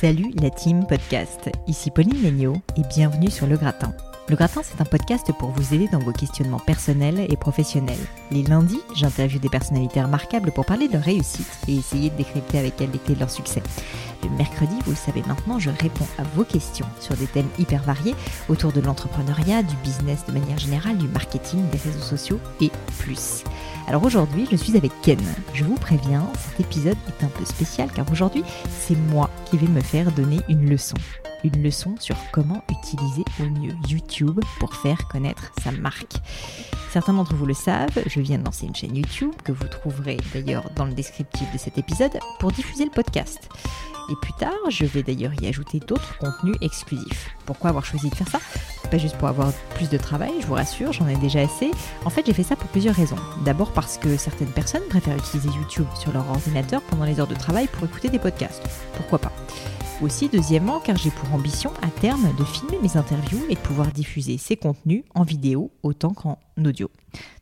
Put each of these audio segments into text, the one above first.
Salut la team podcast, ici Pauline Legnaud et bienvenue sur Le Gratin. Le Gratin, c'est un podcast pour vous aider dans vos questionnements personnels et professionnels. Les lundis, j'interviewe des personnalités remarquables pour parler de leur réussite et essayer de décrypter avec elles les clés de leur succès. Le mercredi, vous le savez maintenant, je réponds à vos questions sur des thèmes hyper variés autour de l'entrepreneuriat, du business de manière générale, du marketing, des réseaux sociaux et plus. Alors aujourd'hui, je suis avec Ken. Je vous préviens, cet épisode est un peu spécial car aujourd'hui, c'est moi qui vais me faire donner une leçon une leçon sur comment utiliser au mieux YouTube pour faire connaître sa marque. Certains d'entre vous le savent, je viens de lancer une chaîne YouTube que vous trouverez d'ailleurs dans le descriptif de cet épisode pour diffuser le podcast. Et plus tard, je vais d'ailleurs y ajouter d'autres contenus exclusifs. Pourquoi avoir choisi de faire ça? Pas juste pour avoir plus de travail, je vous rassure, j'en ai déjà assez. En fait, j'ai fait ça pour plusieurs raisons. D'abord parce que certaines personnes préfèrent utiliser YouTube sur leur ordinateur pendant les heures de travail pour écouter des podcasts. Pourquoi pas? Aussi, deuxièmement, car j'ai pour ambition à terme de filmer mes interviews et de pouvoir diffuser ces contenus en vidéo autant qu'en audio.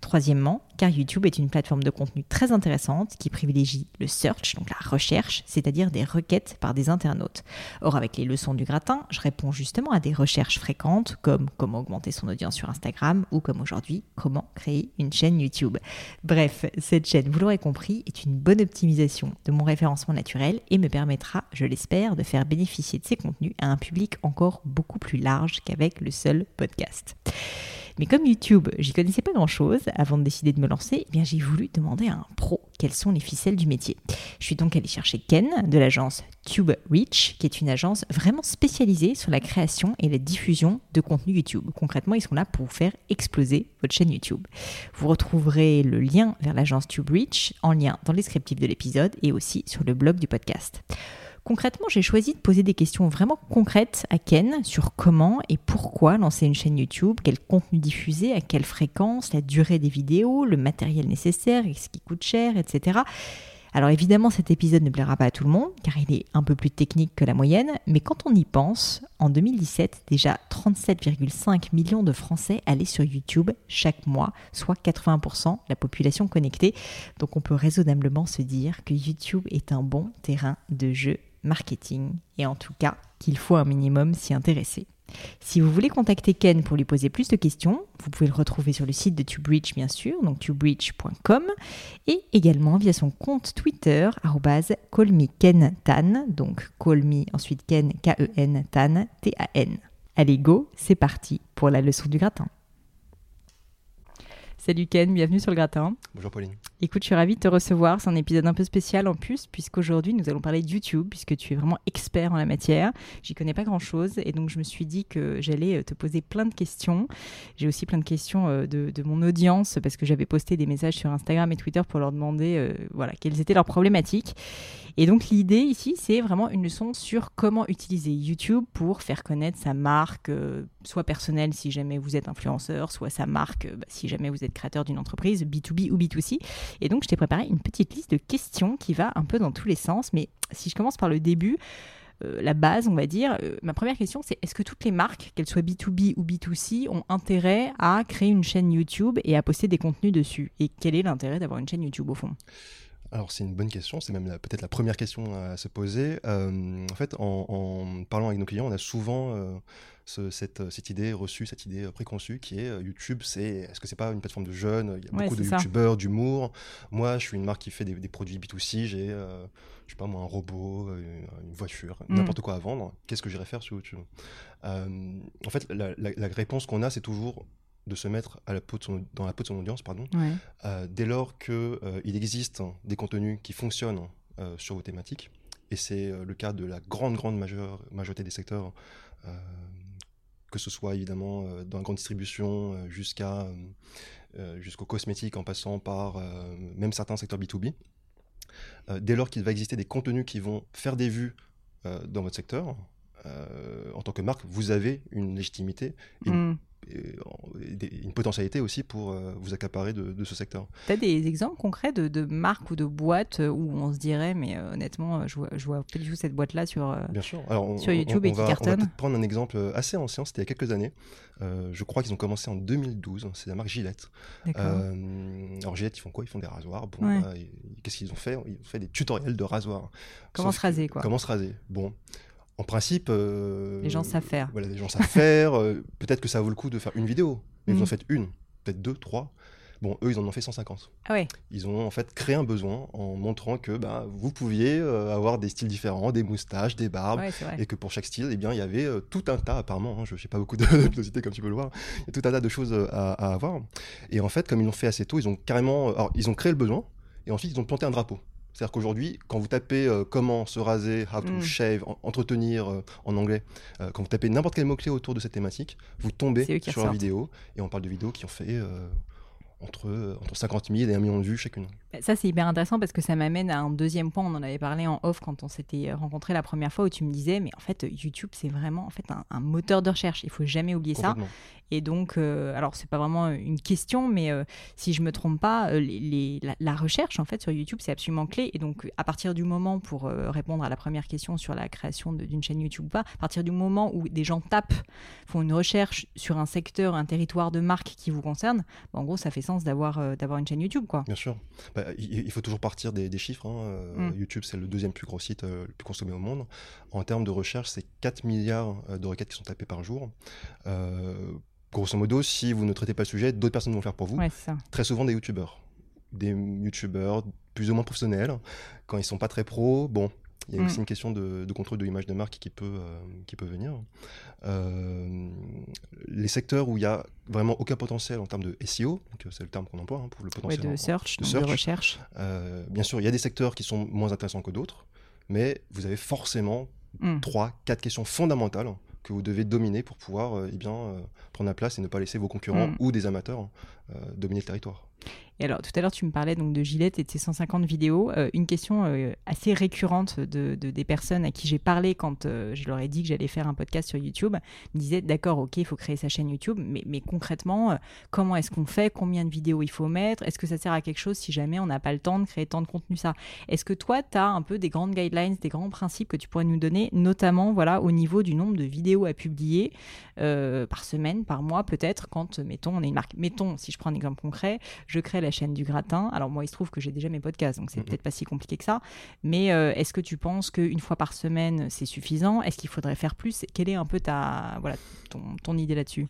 Troisièmement, car YouTube est une plateforme de contenu très intéressante qui privilégie le search, donc la recherche, c'est-à-dire des requêtes par des internautes. Or, avec les leçons du gratin, je réponds justement à des recherches fréquentes comme comment augmenter son audience sur Instagram ou comme aujourd'hui, comment créer une chaîne YouTube. Bref, cette chaîne, vous l'aurez compris, est une bonne optimisation de mon référencement naturel et me permettra, je l'espère, de faire bénéficier de ces contenus à un public encore beaucoup plus large qu'avec le seul podcast. Mais comme YouTube, j'y connaissais pas grand-chose avant de décider de me lancer, eh bien j'ai voulu demander à un pro quelles sont les ficelles du métier. Je suis donc allée chercher Ken de l'agence Tube Reach, qui est une agence vraiment spécialisée sur la création et la diffusion de contenu YouTube. Concrètement, ils sont là pour vous faire exploser votre chaîne YouTube. Vous retrouverez le lien vers l'agence Tube Reach en lien dans le descriptif de l'épisode et aussi sur le blog du podcast. Concrètement, j'ai choisi de poser des questions vraiment concrètes à Ken sur comment et pourquoi lancer une chaîne YouTube, quel contenu diffuser, à quelle fréquence, la durée des vidéos, le matériel nécessaire, ce qui coûte cher, etc. Alors évidemment, cet épisode ne plaira pas à tout le monde, car il est un peu plus technique que la moyenne, mais quand on y pense, en 2017, déjà 37,5 millions de Français allaient sur YouTube chaque mois, soit 80% de la population connectée. Donc on peut raisonnablement se dire que YouTube est un bon terrain de jeu marketing et en tout cas qu'il faut un minimum s'y intéresser. Si vous voulez contacter Ken pour lui poser plus de questions, vous pouvez le retrouver sur le site de TubeReach bien sûr, donc tubreach.com et également via son compte Twitter callmekentan, donc callme ensuite Ken K-E-N Tan T-A-N. Allez go, c'est parti pour la leçon du gratin. Salut Ken, bienvenue sur le gratin. Bonjour Pauline. Écoute, je suis ravie de te recevoir. C'est un épisode un peu spécial en plus, puisqu'aujourd'hui nous allons parler de YouTube, puisque tu es vraiment expert en la matière. J'y connais pas grand chose, et donc je me suis dit que j'allais euh, te poser plein de questions. J'ai aussi plein de questions euh, de, mon audience, parce que j'avais posté des messages sur Instagram et Twitter pour leur demander euh, voilà, quelles étaient leurs problématiques. Et donc l'idée ici, c'est vraiment une leçon sur comment utiliser YouTube pour faire connaître sa marque, soit personnelle si jamais vous êtes influenceur, soit sa marque bah, si jamais vous êtes créateur d'une entreprise, B2B ou B2C. Et donc je t'ai préparé une petite liste de questions qui va un peu dans tous les sens. Mais si je commence par le début, euh, la base, on va dire. Euh, ma première question, c'est est-ce que toutes les marques, qu'elles soient B2B ou B2C, ont intérêt à créer une chaîne YouTube et à poster des contenus dessus? Et quel est l'intérêt d'avoir une chaîne YouTube au fond? Alors c'est une bonne question, c'est même peut-être la première question à se poser. Euh, en fait, en, parlant avec nos clients, on a souvent euh, cette, cette, idée reçue, cette idée préconçue qui est YouTube, c'est est-ce que c'est pas une plateforme de jeunes? Il y a beaucoup de youtubeurs, d'humour. Moi, je suis une marque qui fait des, produits B2C, j'ai je sais pas moi un robot, une voiture, mm. n'importe quoi à vendre. Qu'est-ce que j'irais faire sur YouTube? En fait, la, la réponse qu'on a, c'est toujours de se mettre à la peau dans la peau de son audience, pardon, euh, dès lors qu'il euh, il existe des contenus qui fonctionnent euh, sur vos thématiques, et c'est le cas de la grande, grande majorité des secteurs, que ce soit évidemment dans la grande distribution jusqu'à jusqu'aux cosmétiques en passant par même certains secteurs B2B. dès lors qu'il va exister des contenus qui vont faire des vues dans votre secteur, en tant que marque, vous avez une légitimité, une, une potentialité aussi pour euh, vous accaparer de, ce secteur. Tu as des exemples concrets de, marques ou de boîtes euh, où on se dirait, mais euh, honnêtement, je vois, je vois pas du tout cette boîte-là sur, sur YouTube et qui cartonne. On va prendre un exemple assez ancien, c'était il y a quelques années. je crois qu'ils ont commencé en 2012, c'est la marque Gillette. alors Gillette, ils font quoi? Ils font des rasoirs. Bon, Qu'est-ce qu'ils ont fait? Ils ont fait des tutoriels de rasoirs. Comment se raser, quoi. Comment se raser? Bon en principe. Euh, les gens savent faire. Voilà, les gens savent faire. Euh, peut-être que ça vaut le coup de faire une vidéo, mais vous en mm. faites une, peut-être deux, trois. Bon, eux, ils en ont fait 150. Ah ouais. Ils ont en fait créé un besoin en montrant que bah, vous pouviez euh, avoir des styles différents, des moustaches, des barbes, et que pour chaque style, eh bien, il y avait tout un tas, apparemment, hein, je n'ai pas beaucoup de curiosité comme tu peux le voir, il y a tout un tas de choses à, à, avoir. Et en fait, comme ils l'ont fait assez tôt, ils ont carrément, alors, ils ont créé le besoin, et ensuite ils ont planté un drapeau. C'est-à-dire qu'aujourd'hui, quand vous tapez euh, comment se raser, how to mm. shave, entretenir euh, en anglais, euh, quand vous tapez n'importe quel mot-clé autour de cette thématique, vous tombez sur la vidéo. Et on parle de vidéos qui ont fait entre, entre 50 000 et 1 million de vues chacune. Bah, ça, c'est hyper intéressant parce que ça m'amène à un deuxième point. On en avait parlé en off quand on s'était rencontrés la première fois où tu me disais, mais en fait, YouTube, c'est vraiment en fait un, moteur de recherche. Il faut jamais oublier ça. Et donc, euh, alors c'est pas vraiment une question, mais euh, si je me trompe pas, euh, les, la, recherche en fait sur YouTube c'est absolument clé. Et donc, à partir du moment pour répondre à la première question sur la création d'une chaîne YouTube ou pas, à partir du moment où des gens tapent, font une recherche sur un secteur, un territoire de marque qui vous concerne, bah, en gros ça fait sens d'avoir d'avoir une chaîne YouTube quoi. Bien sûr. Bah, il, faut toujours partir des, chiffres. Hein. Mm. YouTube c'est le deuxième plus gros site le plus consommé au monde. En termes de recherche, c'est 4 milliards de requêtes qui sont tapées par jour grosso modo, si vous ne traitez pas le sujet, d'autres personnes vont le faire pour vous. Très souvent des youtubeurs. Des youtubeurs plus ou moins professionnels. Quand ils sont pas très pros, bon, il y a aussi mm. une question de, contrôle de l'image de marque qui peut, euh, qui peut venir. Euh, les secteurs où il n'y a vraiment aucun potentiel en termes de SEO, euh, c'est le terme qu'on emploie hein, pour le potentiel de, search, de, recherche. bien sûr, il y a des secteurs qui sont moins intéressants que d'autres, mais vous avez forcément mm. trois, quatre questions fondamentales que vous devez dominer pour pouvoir eh bien, prendre la place et ne pas laisser vos concurrents mm. ou des amateurs dominer le territoire. Et alors, tout à l'heure, tu me parlais donc de Gillette et de ses 150 vidéos. Euh, une question euh, assez récurrente de, des personnes à qui j'ai parlé quand euh, je leur ai dit que j'allais faire un podcast sur YouTube me disaient D'accord, ok, il faut créer sa chaîne YouTube, mais, mais concrètement, comment est-ce qu'on fait? Combien de vidéos il faut mettre? Est-ce que ça sert à quelque chose si jamais on n'a pas le temps de créer tant de contenu? Ça Est-ce que toi, tu as un peu des grandes guidelines, des grands principes que tu pourrais nous donner, notamment voilà, au niveau du nombre de vidéos à publier par semaine, par mois, peut-être, quand, mettons, on est une marque. Mettons, si je prends un exemple concret, je crée la chaîne du gratin. Alors moi, il se trouve que j'ai déjà mes podcasts, donc c'est mhm. peut-être pas si compliqué que ça. Mais euh, est-ce que tu penses qu'une fois par semaine, c'est suffisant? Est-ce qu'il faudrait faire plus? Quelle est un peu ta, voilà, ton, idée là-dessus?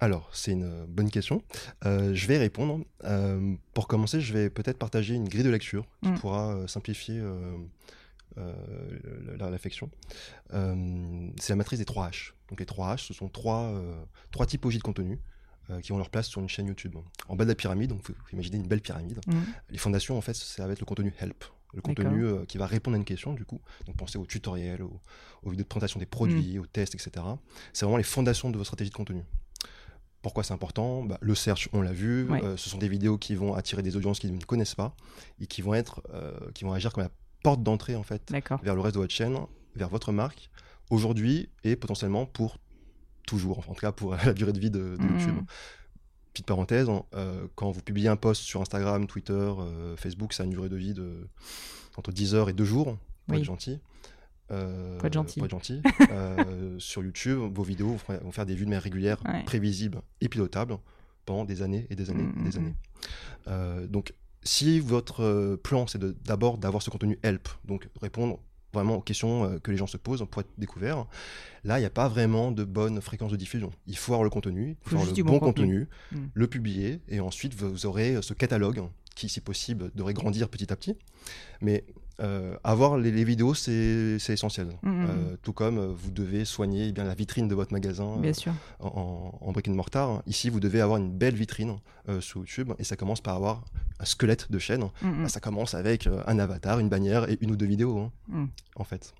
Alors, c'est une bonne question. Euh, je vais répondre. Euh, pour commencer, je vais peut-être partager une grille de lecture qui mm. pourra simplifier la réflexion. c'est la matrice des 3 H. Donc les 3 H, ce sont trois, trois typologies de contenu. Euh, qui ont leur place sur une chaîne YouTube. En bas de la pyramide, donc vous imaginez une belle pyramide. Mm. Les fondations, en fait, ça va être le contenu help, le contenu euh, qui va répondre à une question, du coup. Donc pensez aux tutoriels, aux, vidéos de présentation des produits, mm. aux tests, etc. C'est vraiment les fondations de votre stratégie de contenu. Pourquoi c'est important? Bah, Le search, on l'a vu, euh, ce sont des vidéos qui vont attirer des audiences qui ne connaissent pas et qui vont être, qui vont agir comme la porte d'entrée en fait vers le reste de votre chaîne, vers votre marque aujourd'hui et potentiellement pour toujours, en tout cas pour la durée de vie de, mm. YouTube. Petite parenthèse, hein, euh, quand vous publiez un post sur Instagram, Twitter, euh, Facebook, ça a une durée de vie de entre 10 heures et 2 jours, pour être gentil. Euh, être gentil. gentil. sur YouTube, vos vidéos vont faire des vues de manière régulière, prévisibles et pilotables pendant des années et des années et des mm, mm, années. donc, si votre plan, c'est d'abord d'avoir ce contenu help, donc répondre vraiment aux questions que les gens se posent pour être découverts, là, il n'y a pas vraiment de bonne fréquence de diffusion. Il faut avoir le contenu, il faut avoir le bon, contenu, hmm. le publier, et ensuite vous aurez ce catalogue qui, si possible, devrait grandir petit à petit. Mais euh, avoir les, vidéos, c'est essentiel. Mm, mm, euh, mm. tout comme euh, vous devez soigner eh bien, la vitrine de votre magasin En, en, brick and mortar. Ici, vous devez avoir une belle vitrine sur YouTube et ça commence par avoir un squelette de chaîne. Bah, ça commence avec un avatar, une bannière et une ou deux vidéos, hein, en fait.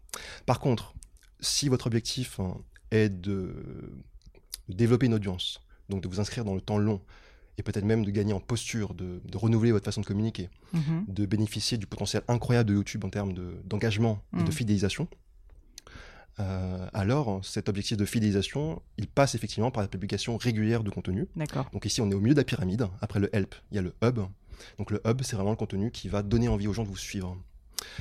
Par contre, si votre objectif hein, est de développer une audience, donc de vous inscrire dans le temps long, et peut-être même de gagner en posture, de, renouveler votre façon de communiquer, mhm. de bénéficier du potentiel incroyable de YouTube en termes d'engagement et de mhm. fidélisation, euh, alors cet objectif de fidélisation, il passe effectivement par la publication régulière de contenu. Donc ici, on est au milieu de la pyramide. Après le help, il y a le hub. Donc le hub, c'est vraiment le contenu qui va donner envie aux gens de vous suivre.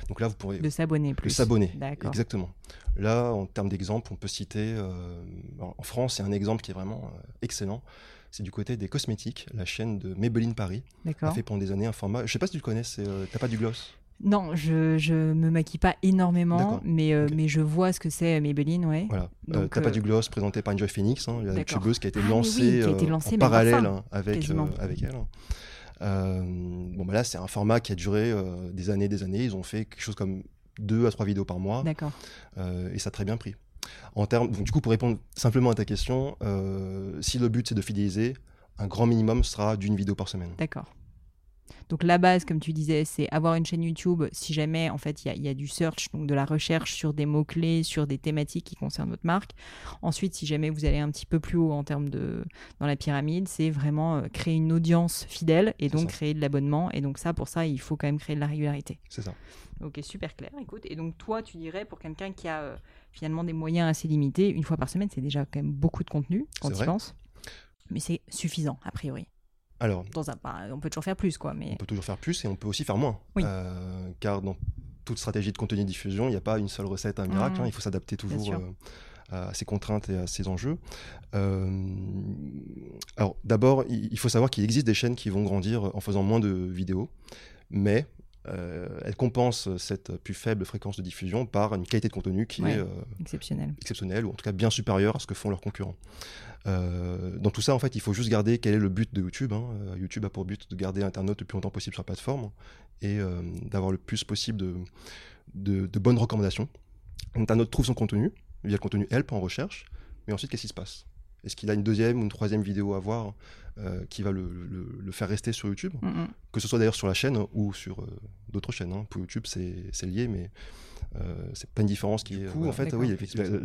Donc là, vous pourrez... De s'abonner plus. De s'abonner, exactement. Là, en termes d'exemple, on peut citer... Euh, en France, c'est un exemple qui est vraiment euh, excellent c'est du côté des cosmétiques. La chaîne de Maybelline Paris a fait pendant des années un format. Je sais pas si tu le connais, euh, t'as pas du gloss? Non, je, je me maquille pas énormément, mais, euh, mais je vois ce que c'est euh, Maybelline, ouais. Voilà. t'as pas du gloss présenté par Enjoy Phoenix, hein, la youtubeuse qui a été ah lancée, en parallèle hein, avec, avec elle. bon, bah là, c'est un format qui a duré des années, des années. Ils ont fait quelque chose comme deux à trois vidéos par mois. D'accord. et ça a très bien pris. En termes, du coup, pour répondre simplement à ta question, euh, si le but c'est de fidéliser, un grand minimum sera d'une vidéo par semaine. D'accord. Donc la base, comme tu disais, c'est avoir une chaîne YouTube si jamais en fait il y, a du search, donc de la recherche sur des mots-clés, sur des thématiques qui concernent votre marque. Ensuite, si jamais vous allez un petit peu plus haut en termes de dans la pyramide, c'est vraiment euh, créer une audience fidèle et donc créer de l'abonnement. Et donc ça, pour ça, il faut quand même créer de la régularité. C'est ça. Ok, super clair. Écoute, et donc toi, tu dirais pour quelqu'un qui a euh, finalement des moyens assez limités, une fois par semaine, c'est déjà quand même beaucoup de contenu quand tu penses. Mais c'est suffisant, a priori. Alors, dans un, on peut toujours faire plus, quoi. Mais... On peut toujours faire plus et on peut aussi faire moins. Euh, car dans toute stratégie de contenu diffusion, il n'y a pas une seule recette, un miracle. Mmh. Hein. il faut s'adapter toujours euh, à ses contraintes et à ses enjeux. Euh, alors, d'abord, il faut savoir qu'il existe des chaînes qui vont grandir en faisant moins de vidéos, mais elles compensent cette plus faible fréquence de diffusion par une qualité de contenu qui est exceptionnelle. exceptionnelle, ou en tout cas bien supérieure à ce que font leurs concurrents. Euh, dans tout ça, en fait, il faut juste garder quel est le but de YouTube. Hein. Euh, YouTube a pour but de garder l'internaute le plus longtemps possible sur la plateforme et euh, d'avoir le plus possible de, bonnes recommandations. L'internaute trouve son contenu via le contenu help en recherche, mais ensuite, qu'est-ce qui se passe? Est-ce qu'il a une deuxième ou une troisième vidéo à voir qui va le, le, faire rester sur YouTube Que ce soit d'ailleurs sur la chaîne ou sur d'autres chaînes. Hein. Pour YouTube, c'est lié, mais euh, c'est pas une différence qui est. en fait, oui,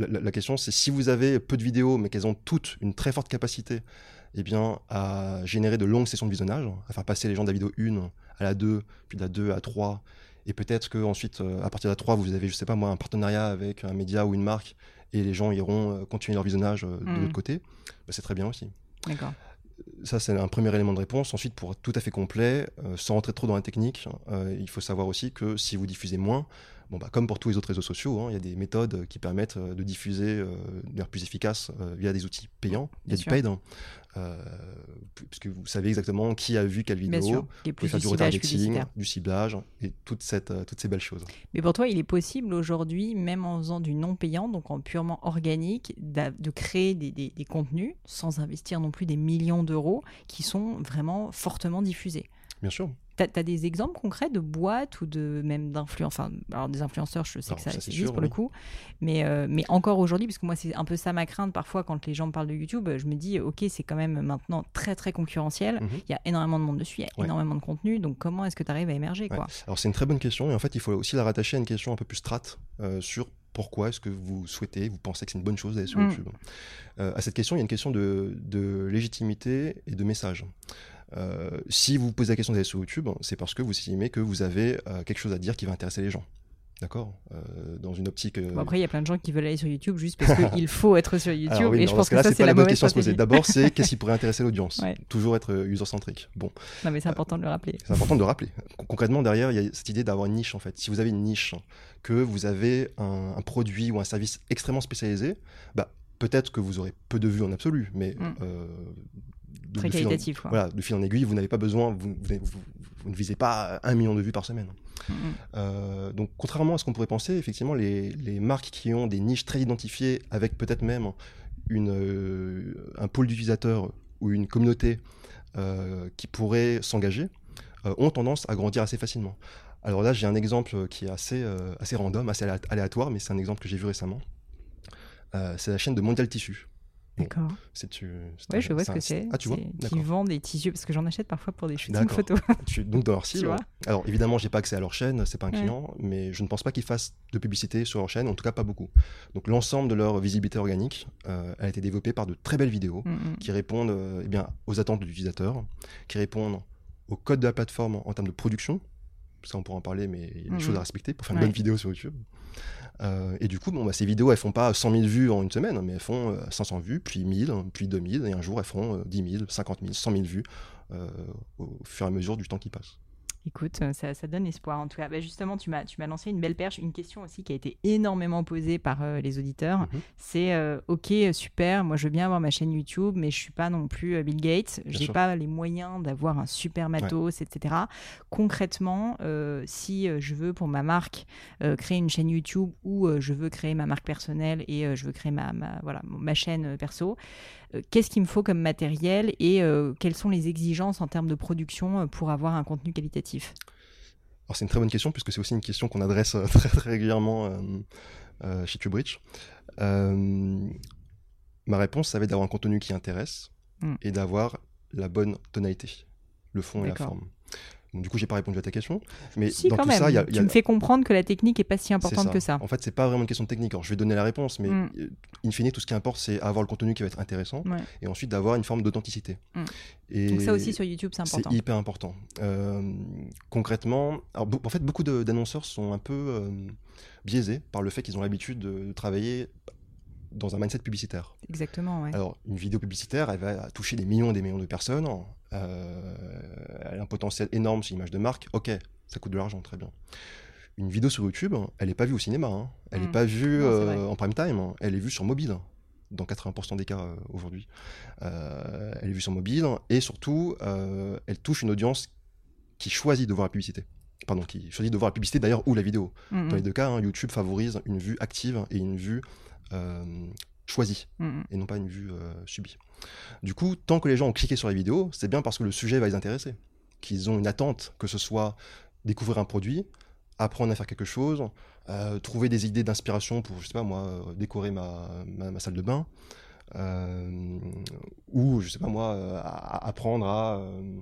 la, question, c'est si vous avez peu de vidéos, mais qu'elles ont toutes une très forte capacité eh bien, à générer de longues sessions de visionnage, à faire passer les gens de la vidéo 1 à la 2, puis de la 2 à 3, et peut-être qu'ensuite, euh, à partir de la 3, vous avez, je sais pas moi, un partenariat avec un média ou une marque, et les gens iront euh, continuer leur visionnage de mmh. l'autre côté, bah, c'est très bien aussi. D'accord ça, c'est un premier élément de réponse. Ensuite, pour être tout à fait complet, sans rentrer trop dans la technique, il faut savoir aussi que si vous diffusez moins, Bon, bah, comme pour tous les autres réseaux sociaux, hein, il y a des méthodes qui permettent euh, de diffuser euh, de manière plus efficace euh, via des outils payants. Il y a du paid, hein. puisque vous savez exactement qui a vu quelle vidéo. Vous pouvez faire du retargeting, du ciblage et toute cette, toutes ces belles choses. Mais pour toi, il est possible aujourd'hui, même en faisant du non payant, donc en purement organique, de créer des, des, des contenus sans investir non plus des millions d'euros qui sont vraiment fortement diffusés? Bien sûr. Tu as, des exemples concrets de boîtes ou de même d'influenceurs Enfin, alors des influenceurs, je sais que ça, existe pour le coup. Mais, euh, mais encore aujourd'hui, parce que moi, c'est un peu ça ma crainte parfois quand les gens me parlent de YouTube, je me dis, OK, c'est quand même maintenant très, très concurrentiel. Mhm. Il y a énormément de monde dessus, il y a énormément de contenu. Donc, comment est-ce que tu arrives à émerger quoi? Alors, c'est une très bonne question. Et en fait, il faut aussi la rattacher à une question un peu plus strate euh, sur pourquoi est-ce que vous souhaitez, vous pensez que c'est une bonne chose d'aller sur mm. YouTube? Euh, À cette question, il y a une question de, de légitimité et de message. Euh, si vous posez la question d'aller sur YouTube, c'est parce que vous estimez que vous avez euh, quelque chose à dire qui va intéresser les gens. D'accord? Euh, Dans une optique. après, il y a plein de gens qui veulent aller sur YouTube juste parce qu'il faut être sur YouTube. et je pense que ça, c'est la, bonne question à se poser. D'abord, c'est qu'est-ce qui pourrait intéresser l'audience? Toujours être user-centrique. Bon. Non, mais c'est important de le rappeler. C'est important de le rappeler. Concrètement, derrière, il y a cette idée d'avoir une niche, en fait. Si vous avez une niche, que vous avez un, produit ou un service extrêmement spécialisé, bah, peut-être que vous aurez peu de vues en absolu, mais. Mm très qualitatif. voilà, de fil en aiguille, vous n'avez pas besoin, vous, vous ne visez pas un million de vues par semaine. Mhm. Euh, donc, contrairement à ce qu'on pourrait penser, effectivement, les, les marques qui ont des niches très identifiées, avec peut-être même une, euh, un pôle d'utilisateurs ou une communauté euh, qui pourrait s'engager, ont tendance à grandir assez facilement. Alors là, j'ai un exemple qui est assez, assez random, assez alé- aléatoire, mais c'est un exemple que j'ai vu récemment. C'est la chaîne de Mondial Tissu. D'accord. Tu. Ouais, je vois ce que c'est. Ah, tu vois Qui vendent des tissus, parce que j'en achète parfois pour des shootings D'accord. photos. Donc dans leur cible. vois Alors évidemment, j'ai pas accès à leur chaîne, c'est pas un Ouais. client, mais je ne pense pas qu'ils fassent de publicité sur leur chaîne, en tout cas pas beaucoup. Donc l'ensemble de leur visibilité organique euh, a été développé par de très belles vidéos Mhm. qui répondent euh, eh bien, aux attentes de l'utilisateur, qui répondent au code de la plateforme en, en termes de production. Ça, on pourra en parler, mais il y a des Mhm. choses à respecter pour faire une Ouais. bonne vidéo sur YouTube. Euh, et du coup, bon, bah, ces vidéos, elles font pas 100 000 vues en une semaine, mais elles font euh, 500 vues, puis 1000, puis 2000, et un jour, elles euh, 10 000, 50 000, 100 000 vues euh, au fur et à mesure du temps qui passe. Écoute, euh, ça, ça donne espoir en tout cas. Bah, justement, tu m'as, tu m'as lancé une belle perche. Une question aussi qui a été énormément posée par euh, les auditeurs. Mhm. C'est euh, ok, super, moi je veux bien avoir ma chaîne YouTube, mais je suis pas non plus euh, Bill Gates. J'ai sûr. pas les moyens d'avoir un super matos, etc. Concrètement, si je veux pour ma marque créer une chaîne YouTube ou je veux créer ma marque personnelle et je veux créer ma, ma- voilà, ma chaîne perso, qu'est-ce qu'il me faut comme matériel et euh, quelles sont les exigences en termes de production euh, pour avoir un contenu qualitatif? Alors c'est une très bonne question puisque c'est aussi une question qu'on adresse euh, très, très régulièrement euh, euh, chez TubeRich. Euh, ma réponse, ça va être d'avoir un contenu qui intéresse Mm. et d'avoir la bonne tonalité, le fond et la forme. Donc, du coup, j'ai pas répondu à ta question, mais Si, dans quand tout même. ça, il y a, y Tu me fais comprendre que la technique est pas si importante que ça. En fait, c'est pas vraiment une question de technique. Alors, je vais donner la réponse, mais Mm. euh, in fine, tout ce qui importe, c'est avoir le contenu qui va être intéressant Ouais. et ensuite d'avoir une forme d'authenticité. Mm. Et Donc ça aussi sur YouTube, c'est important. c'est hyper important. Euh, concrètement, alors, en fait, beaucoup d'annonceurs sont un peu euh, biaisés par le fait qu'ils ont l'habitude de travailler dans un mindset publicitaire. Exactement, ouais. Alors, une vidéo publicitaire, elle va toucher des millions et des millions de personnes. euh, elle a un potentiel énorme sur l'image de marque. Ok, ça coûte de l'argent, très bien. Une vidéo sur YouTube, elle n'est pas vue au cinéma. hein. Elle n'est Mm. pas vue Non, euh, en prime time. hein. Elle est vue sur mobile, dans 80% des cas euh, aujourd'hui. Euh, elle est vue sur mobile et surtout, euh, elle touche une audience qui choisit de voir la publicité. Pardon, qui choisit de voir la publicité d'ailleurs ou la vidéo. Mm, Dans les mm, deux cas, hein, YouTube favorise une vue active et une vue choisie mm, mm. et non pas une vue euh, subie. Du coup, tant que les gens ont cliqué sur la vidéo, c'est bien parce que le sujet va les intéresser, qu'ils ont une attente, que ce soit découvrir un produit, apprendre à faire quelque chose, euh, trouver des idées d'inspiration pour, je sais pas moi, euh, décorer ma, ma, ma salle de bain, euh, ou, je sais pas moi, euh, à- apprendre à, euh,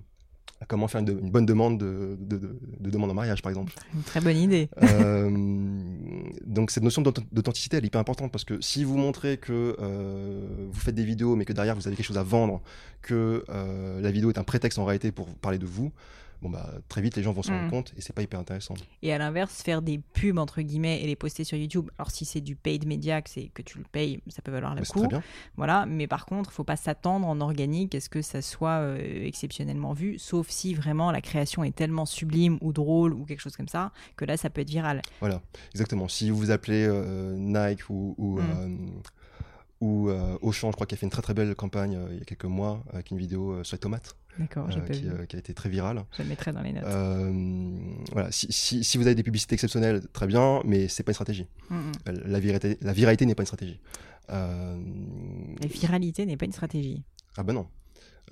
à comment faire une, bonne demande de, de- de- de demande en mariage, par exemple. Une très bonne idée. Euh, donc cette notion d'auth- d'authenticité, elle est hyper importante parce que si vous montrez que euh, vous faites des vidéos mais que derrière vous avez quelque chose à vendre, que euh, la vidéo est un prétexte en réalité pour parler de vous, bon bah très vite les gens vont Mm. rendre compte et c'est pas hyper intéressant. Et à l'inverse, faire des pubs entre guillemets et les poster sur YouTube. Alors si c'est du paid media, que c'est que tu le payes, ça peut valoir le c'est coup. très bien. Voilà, mais par contre, faut pas s'attendre en organique à ce que ça soit euh, exceptionnellement vu, sauf si vraiment la création est tellement sublime ou drôle ou quelque chose comme ça que là, ça peut être viral. Voilà, exactement. Si vous vous appelez euh, Nike ou, ou, Mm. euh, ou euh, Auchan, je crois qu'il a fait une très très belle campagne euh, il y a quelques mois avec une vidéo euh, sur les tomates qui, qui a été très virale. Je le mettrai dans les notes. Voilà, si, si- si vous avez des publicités exceptionnelles, très bien, mais c'est pas une stratégie. Mm, mm. La viralité, la viralité n'est pas une stratégie. La viralité n'est pas une stratégie. ah ben non.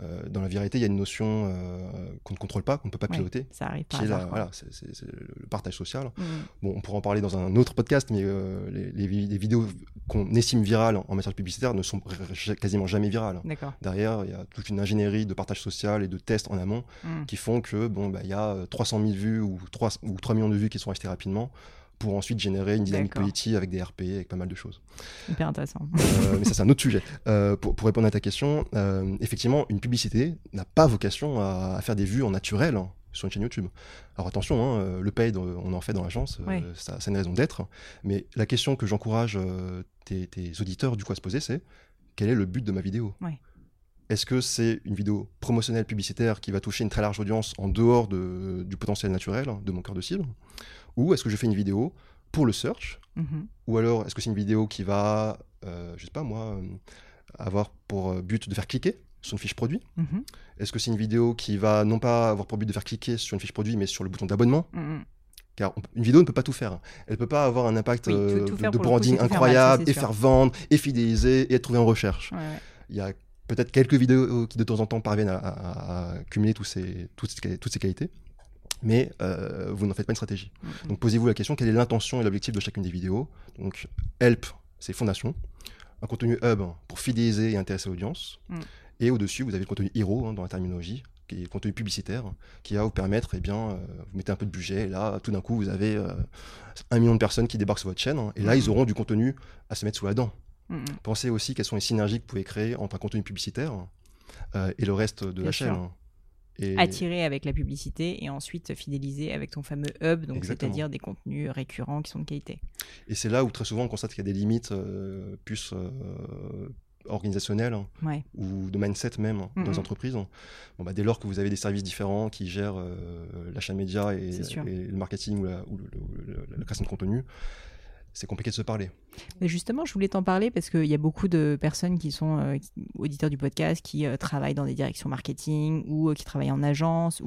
Euh, dans la viralité, il y a une notion euh, qu'on ne contrôle pas, qu'on ne peut pas Ouais, piloter, ça arrive par qui est la- hasard. quoi. voilà, c'est c'est- c'est le partage social. Mm, mm. Bon, on pourra en parler dans un autre podcast, mais euh, les, les vi- les vidéos qu'on estime virales en message publicitaire ne sont r- quasiment jamais virales. D'accord. Derrière, il y a toute une ingénierie de partage social et de tests en amont Mm. qui font que bon, bah, il y a euh, 300 000 vues ou 3, ou 3 millions de vues qui sont achetées rapidement pour ensuite générer une dynamique politique avec des RP, avec pas mal de choses. Hyper intéressant. Euh, mais ça, c'est un autre sujet. Euh, pour, pour répondre à ta question, euh, effectivement, une publicité n'a pas vocation à, à faire des vues en naturel hein, sur une chaîne YouTube. Alors attention, hein, le paid, on en fait dans l'agence, Oui. ça, ça a une raison d'être. Mais la question que j'encourage tes, tes auditeurs du coup à se poser, c'est quel est le but de ma vidéo? Oui. Est-ce que c'est une vidéo promotionnelle publicitaire qui va toucher une très large audience en dehors de- du potentiel naturel de mon cœur de cible? Ou est-ce que je fais une vidéo pour le search? Mhm. ou alors, est-ce que c'est une vidéo qui va, euh, je sais pas moi, euh, avoir pour euh, but de faire cliquer sur une fiche produit? Mhm. Est-ce que c'est une vidéo qui va non pas avoir pour but de faire cliquer sur une fiche produit, mais sur le bouton d'abonnement? Mhm. Car une vidéo ne peut pas tout faire. Elle peut pas avoir un impact Oui, tout- euh, de- coup, branding incroyable, et faire vendre, et fidéliser, et être trouvé en recherche. Ouais, ouais. Il y a peut-être quelques vidéos qui de temps en temps parviennent à, à- à cumuler tous ces, toutes, ces, toutes ces qualités, mais euh, vous n'en faites pas une stratégie. Mhm. Donc posez-vous la question, quelle est l'intention et l'objectif de chacune des vidéos? Donc help, c'est fondation, un contenu hub pour fidéliser et intéresser l'audience, Mm. et au-dessus vous avez le contenu hero hein, dans la terminologie, qui est le contenu publicitaire, qui va vous permettre, eh bien, euh, vous mettez un peu de budget, et là tout d'un coup vous avez euh, un million de personnes qui débarquent sur votre chaîne, hein, et là Mhm. ils auront du contenu à se mettre sous la dent. Mhm. Pensez aussi quelles sont les synergies que vous pouvez créer entre un contenu publicitaire euh, et le reste de Bien la sûr. chaîne. hein. Et Attirer avec la publicité et ensuite fidéliser avec ton fameux hub, donc c'est-à-dire des contenus récurrents qui sont de qualité. et c'est là où très souvent on constate qu'il y a des limites euh, plus euh, organisationnelles hein, Ouais. ou de mindset même hein, dans les entreprises. Bon, bah, dès lors que vous avez des services différents qui gèrent euh, l'achat média et, le marketing ou, la, ou le- le- le- la création de contenu, c'est compliqué de se parler. Justement, je voulais t'en parler parce qu'il y a beaucoup de personnes qui sont euh, auditeurs du podcast qui euh, travaillent dans des directions marketing ou euh, qui travaillent en agence.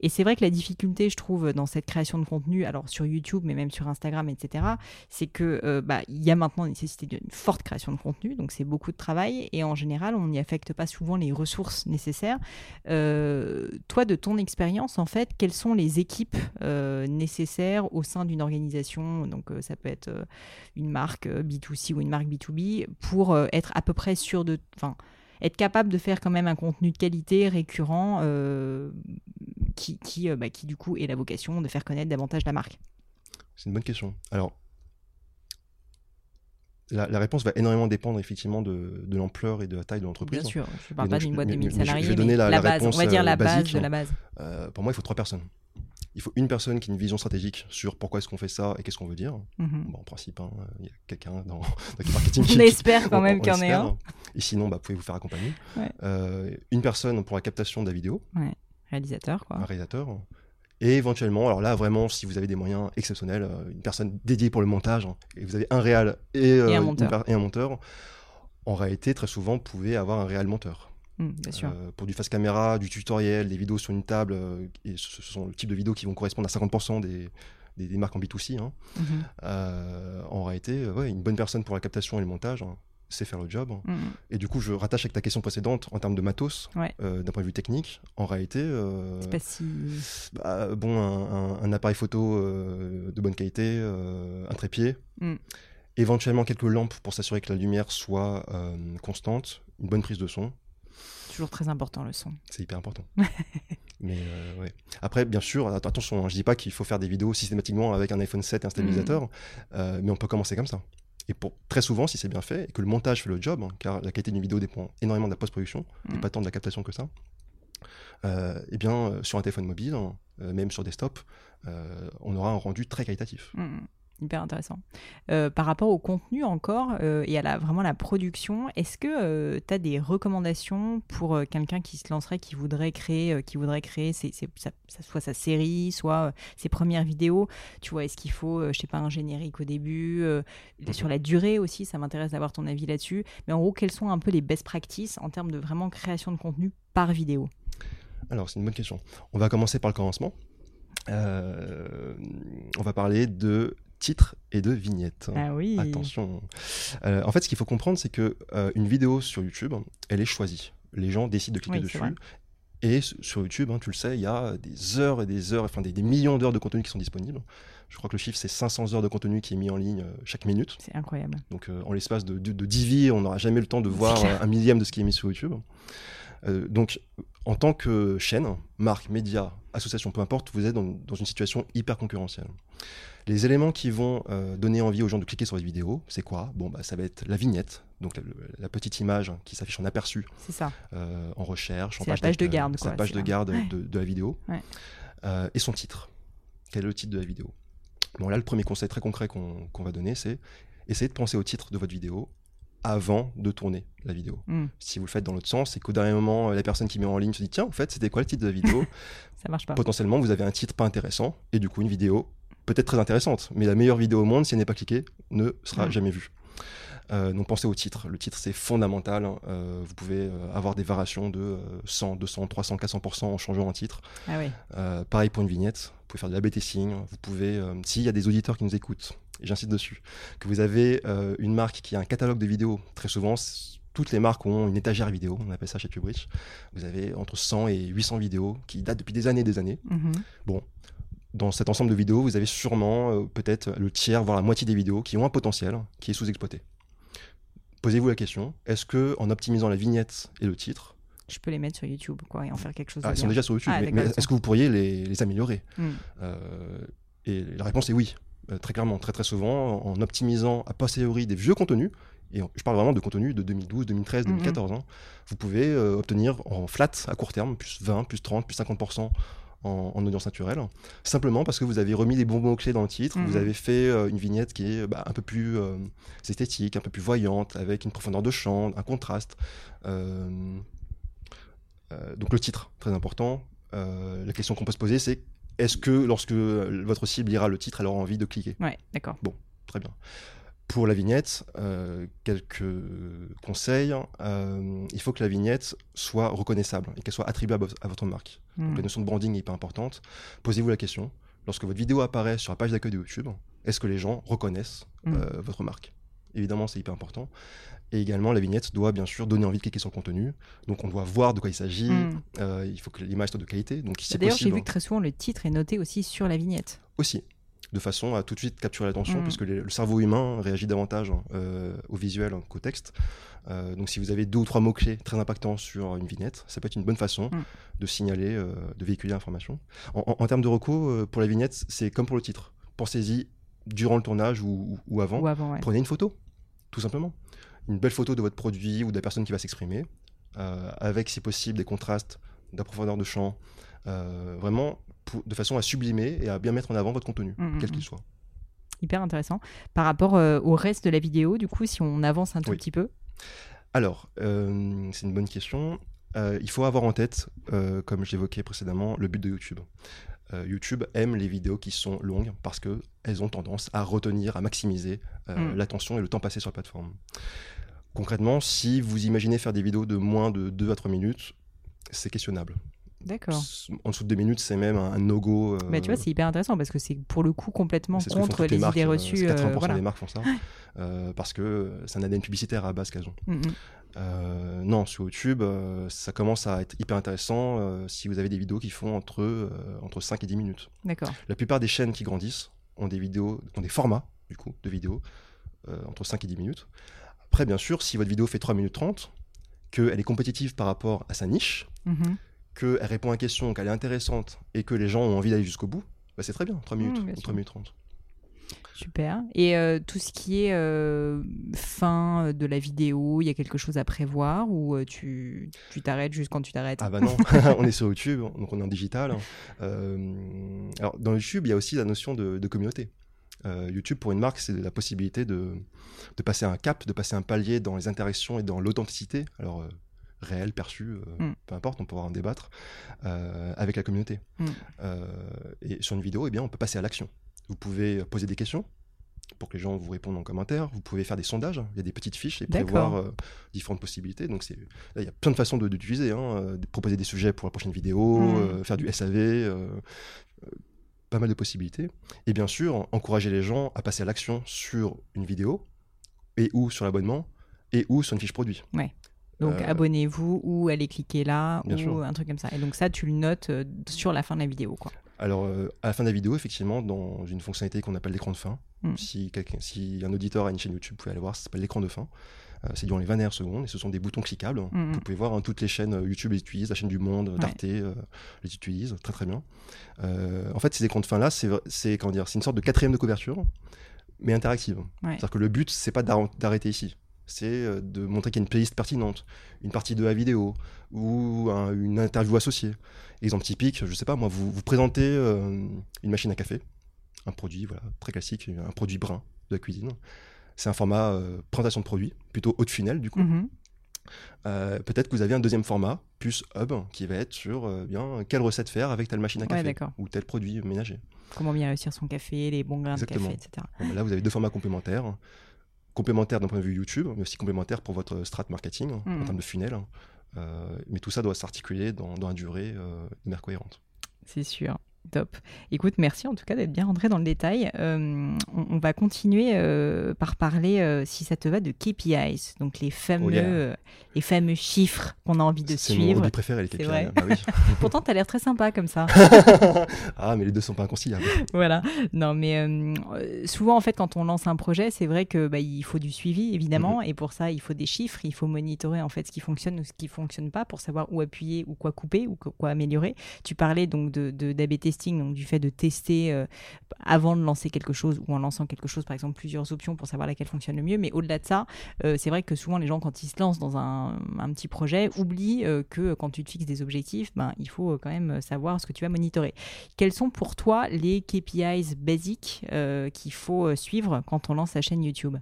Et c'est vrai que la difficulté, je trouve, dans cette création de contenu, alors sur YouTube, mais même sur Instagram, etc., c'est que bah, y a maintenant nécessité d'une forte création de contenu, donc c'est beaucoup de travail et en général, on n'y affecte pas souvent les ressources nécessaires. Toi, de ton expérience, en fait, quelles sont les équipes nécessaires au sein d'une organisation? Donc, ça peut être une marque euh, B2C ou une marque B2B pour euh, être à peu près sûr de. Enfin, être capable de faire quand même un contenu de qualité récurrent euh, qui, qui, euh, bah, qui, du coup, est la vocation de faire connaître davantage la marque. C'est une bonne question. Alors, la, la réponse va énormément dépendre effectivement de, de l'ampleur et de la taille de l'entreprise. Bien sûr, je ne parle pas d'une boîte de mais- 1000 mais je- vais salariés, donner mais la- la base, réponse, on va dire euh, la base basique. de la base. Euh, pour moi, il faut trois personnes. Il faut une personne qui a une vision stratégique sur pourquoi est-ce qu'on fait ça et qu'est-ce qu'on veut dire. Mhm. Bon, en principe, hein, il y a quelqu'un dans, dans le marketing On qui, espère quand on- même qu'il y en ait un. Et sinon, bah, pouvez vous faire accompagner. Ouais. Euh, une personne pour la captation de la vidéo, Réalisateur, quoi. un réalisateur. Et éventuellement, alors là, vraiment, si vous avez des moyens exceptionnels, euh, une personne dédiée pour le montage, hein, et vous avez un réal et, euh, Et un une monteur. et un monteur, en réalité, très souvent, vous pouvez avoir un réal monteur. Bien sûr. Euh, pour du face caméra, du tutoriel, des vidéos sur une table, euh, et ce, sont le type de vidéos qui vont correspondre à 50% des, des, des marques en B2C. hein. Mhm. Euh, en réalité, ouais, une bonne personne pour la captation et le montage, hein, c'est faire le job. Mhm. Et du coup, je rattache avec ta question précédente en termes de matos, Ouais. d'un point de vue technique. En réalité, C'est pas si. bah, bon, un, un- un appareil photo de bonne qualité, un trépied, éventuellement quelques lampes pour s'assurer que la lumière soit constante, une bonne prise de son. Toujours très important le son. C'est hyper important. Mais euh, ouais. Après, bien sûr, att- attention, hein, je dis pas qu'il faut faire des vidéos systématiquement avec un iPhone 7 et un stabilisateur, euh, mais on peut commencer comme ça. Et pour très souvent, si c'est bien fait et que le montage fait le job, hein, car la qualité d'une vidéo dépend énormément de la post-production, et Mm. pas tant de la captation que ça. Euh, eh bien, sur un téléphone mobile, hein, même sur desktop, on aura un rendu très qualitatif. Mhm. Hyper intéressant. Euh, par rapport au contenu encore euh, et à la, vraiment la production, est-ce que tu as des recommandations pour euh, quelqu'un qui se lancerait, qui voudrait créer, euh, qui voudrait créer ses- soit sa série, soit euh, ses premières vidéos? Tu vois, est-ce qu'il faut, euh, je sais pas, un générique au début euh, Sur la durée aussi, ça m'intéresse d'avoir ton avis là-dessus. Mais en gros, quelles sont un peu les best practices en termes de vraiment création de contenu par vidéo? Alors, c'est une bonne question. On va commencer par le commencement. Euh, on va parler de titres et de vignettes. Ah oui Attention. Euh, en fait, ce qu'il faut comprendre, c'est que euh, une vidéo sur YouTube, elle est choisie. Les gens décident de cliquer Oui, dessus. Et sur YouTube, hein, tu le sais, il y a des heures et des heures, enfin des, des millions d'heures de contenu qui sont disponibles. Je crois que le chiffre, c'est 500 heures de contenu qui est mis en ligne euh, chaque minute. C'est incroyable. Donc, euh, en l'espace de, de, de 10 vies, on n'aura jamais le temps de voir un millième de ce qui est mis sur YouTube. Euh, donc, en tant que chaîne, marque, média, association, peu importe, vous êtes dans, dans une situation hyper concurrentielle. Les éléments qui vont euh, donner envie aux gens de cliquer sur les vidéos, c'est quoi? Bon, bah, ça va être la vignette, donc la, la petite image qui s'affiche en aperçu, C'est ça. euh, en recherche, en la page de garde, c'est la page de garde Ouais. de, de la vidéo, Ouais. Euh, et son titre. Quel est le titre de la vidéo? Bon, là, le premier conseil très concret qu'on va donner, c'est essayer de penser au titre de votre vidéo avant de tourner la vidéo. Mm. Si vous le faites dans l'autre sens, c'est qu'au dernier moment, la personne qui met en ligne se dit tiens, en fait, c'était quoi le titre de la vidéo? Ça marche pas. Potentiellement, vous avez un titre pas intéressant et du coup une vidéo peut-être très intéressante, mais la meilleure vidéo au monde, si elle n'est pas cliquée, ne sera jamais vue. Euh, donc pensez au titre. Le titre, c'est fondamental. hein. Euh, vous pouvez euh, avoir des variations de euh, 100, 200, 300, 400% en changeant un titre. Ah oui. Pareil pour une vignette. Vous pouvez faire de l'AB testing. Vous pouvez, s'il y a des auditeurs qui nous écoutent, j'insiste dessus, que vous avez une marque qui a un catalogue de vidéos, très souvent, toutes les marques ont une étagère vidéo, on appelle ça chez Kubrich. Vous avez entre 100 et 800 vidéos qui datent depuis des années et des années. Mhm. Dans cet ensemble de vidéos, vous avez sûrement euh, peut-être le tiers, voire la moitié des vidéos qui ont un potentiel qui est sous-exploité. Posez-vous la question, est-ce que en optimisant la vignette et le titre, Je peux les mettre sur YouTube quoi, et en faire quelque chose ah, de ils sont déjà sur YouTube, Ah, mais, est-ce que vous pourriez les, les améliorer Mm. Euh, Et la réponse est oui, Euh, très clairement, très très souvent, en optimisant a posteriori des vieux contenus, et je parle vraiment de contenus de 2012, 2013, Mhm. 2014, hein, vous pouvez euh, obtenir en flat à court terme, plus 20, plus 30, plus 50% en, en audience naturelle, simplement parce que vous avez remis les bons mots-clés dans le titre, Mhm. vous avez fait euh, une vignette qui est bah, un peu plus euh, esthétique, un peu plus voyante, avec une profondeur de champ, un contraste. Euh, donc le titre, très important. La question qu'on peut se poser, c'est est-ce que lorsque votre cible lira le titre, elle aura envie de cliquer? Ouais, d'accord. Très bien. Pour la vignette, euh, quelques conseils. Euh, il faut que la vignette soit reconnaissable et qu'elle soit attribuable à votre marque. Donc la notion de branding est hyper importante. Posez-vous la question, lorsque votre vidéo apparaît sur la page d'accueil de YouTube, est-ce que les gens reconnaissent Mm. euh, votre marque? Évidemment, c'est hyper important. Et également, la vignette doit bien sûr donner envie de cliquer sur le contenu. Donc on doit voir de quoi il s'agit. Mm. Euh, il faut que l'image soit de qualité. Donc D'ailleurs, j'ai vu que très souvent le titre est noté aussi sur la vignette. aussi, de façon à tout de suite capturer l'attention, Mm. puisque les- le cerveau humain réagit davantage euh, au visuel qu'au texte. Euh, donc si vous avez deux ou trois mots-clés très impactants sur une vignette, ça peut être une bonne façon Mm. de signaler, euh, de véhiculer l'information. En, en- en termes de recours, pour la vignette, c'est comme pour le titre. Pensez-y durant le tournage ou, avant. Ou avant, ouais. Prenez une photo, tout simplement. Une belle photo de votre produit ou de la personne qui va s'exprimer, avec, si possible, des contrastes, de la profondeur de champ, euh, vraiment pour- de façon à sublimer et à bien mettre en avant votre contenu, Mm, mm, quel mm. qu'il soit. Hyper intéressant. Par rapport euh, au reste de la vidéo, du coup, si on avance un tout Oui. petit peu. Alors, euh, c'est une bonne question. Euh, il faut avoir en tête, comme j'évoquais précédemment, le but de YouTube. YouTube aime les vidéos qui sont longues parce qu'elles ont tendance à retenir, à maximiser l'attention et le temps passé sur la plateforme. Concrètement, si vous imaginez faire des vidéos de moins de 2 à 3 minutes, c'est questionnable. D'accord. En dessous de 2 minutes, c'est même un, no-go. euh, Bah, tu vois, c'est hyper intéressant parce que c'est pour le coup complètement contre les, marques, idées euh, reçues. c'est 80% euh, voilà. des marques font ça. euh, parce que c'est un ADN publicitaire à base qu'elles ont. Mm, mm. Non, sur YouTube, ça commence à être hyper intéressant si vous avez des vidéos qui font entre, entre 5 et 10 minutes. D'accord. La plupart des chaînes qui grandissent ont des vidéos, ont des formats, du coup, de vidéos entre 5 et 10 minutes. Après, bien sûr, si votre vidéo fait 3 minutes 30, qu'elle est compétitive par rapport à sa niche, Mhm. Qu'elle répond à une question, qu'elle est intéressante et que les gens ont envie d'aller jusqu'au bout, bah, c'est très bien, 3 minutes Mmh, bien ou sûr. 3 minutes 30. Super. Et euh, tout ce qui est euh, fin de la vidéo, il y a quelque chose à prévoir ou euh, tu tu t'arrêtes juste quand tu t'arrêtes? Ah bah non, on est sur YouTube, donc on est en digital. Euh, alors dans YouTube, il y a aussi la notion de, de communauté. Euh, YouTube pour une marque, c'est la possibilité de, de passer un cap, de passer un palier dans les interactions et dans l'authenticité, alors réelle, perçue, euh, Mm. peu importe, on pourra en débattre, euh, avec la communauté. Mm. Euh, et sur une vidéo, eh bien, on peut passer à l'action. Vous pouvez poser des questions pour que les gens vous répondent en commentaire. Vous pouvez faire des sondages. Il y a des petites fiches et prévoir différentes possibilités. Donc c'est il y a plein de façons de- d'utiliser. Hein. de proposer des sujets pour la prochaine vidéo, Mm. faire du SAV, pas mal de possibilités. Et bien sûr, encourager les gens à passer à l'action sur une vidéo et ou sur l'abonnement et ou sur une fiche produit. Donc Euh, abonnez-vous ou allez cliquer là Bien ou sûr. un truc comme ça. Et donc ça, tu le notes euh, sur la fin de la vidéo, quoi. Alors, euh, à la fin de la vidéo, effectivement, dans une fonctionnalité qu'on appelle l'écran de fin, Mm. si, un auditeur a une chaîne YouTube, vous pouvez aller voir, ça s'appelle l'écran de fin. C'est durant les 20 dernières secondes et ce sont des boutons cliquables. Mm. Vous pouvez voir hein, toutes les chaînes YouTube les utilisent, la chaîne du Monde, Ouais. d'Arte euh, les utilise très très bien. Euh, en fait, ces écrans de fin là, c'est une sorte de quatrième de couverture, mais interactive. Ouais. C'est-à-dire que le but, c'est pas d'arr- d'arrêter ici. C'est euh, de montrer qu'il y a une playlist pertinente, une partie de la vidéo ou un- une interview associée. Exemple typique, je sais pas moi, vous, vous présentez euh, une machine à café, un produit voilà très classique, un produit brun de la cuisine. C'est un format euh, présentation de produit, plutôt haut de funnel du coup. Mhm. Euh, Peut-être que vous avez un deuxième format, plus hub, qui va être sur bien quelle recette faire avec telle machine à café ou tel produit ménager. Comment bien réussir son café, les bons grains de café, etc. Bon, bah là, vous avez deux formats complémentaires. Complémentaire d'un point de vue YouTube, mais aussi complémentaire pour votre strat marketing en Mhm. termes de funnel. Euh, mais tout ça doit s'articuler dans, dans la durée euh, de manière cohérente. C'est sûr. Top. Écoute, merci en tout cas d'être bien rentré dans le détail. Euh, on, on va continuer euh, par parler, euh, si ça te va, de KPIs, donc les fameux, Oh yeah. les fameux chiffres qu'on a envie de C'est mon suivre. hobby préféré, les C'est KPI. vrai. Bah oui. Pourtant, tu as l'air très sympa comme ça. ah, mais les deux sont pas inconciliables. voilà. Non, mais souvent, en fait, quand on lance un projet, c'est vrai que bah, il faut du suivi, évidemment, Mhm. et pour ça, il faut des chiffres, il faut monitorer en fait ce qui fonctionne ou ce qui fonctionne pas pour savoir où appuyer ou quoi couper ou quoi améliorer. Tu parlais donc de de- d'A/B donc du fait de tester euh, avant de lancer quelque chose ou en lançant quelque chose, par exemple, plusieurs options pour savoir laquelle fonctionne le mieux. Mais au-delà de ça, euh, c'est vrai que souvent les gens, quand ils se lancent dans un, petit projet, oublient euh, que quand tu te fixes des objectifs, ben, il faut quand même savoir ce que tu vas monitorer. Quels sont pour toi les KPIs basiques qu'il faut suivre quand on lance sa chaîne YouTube?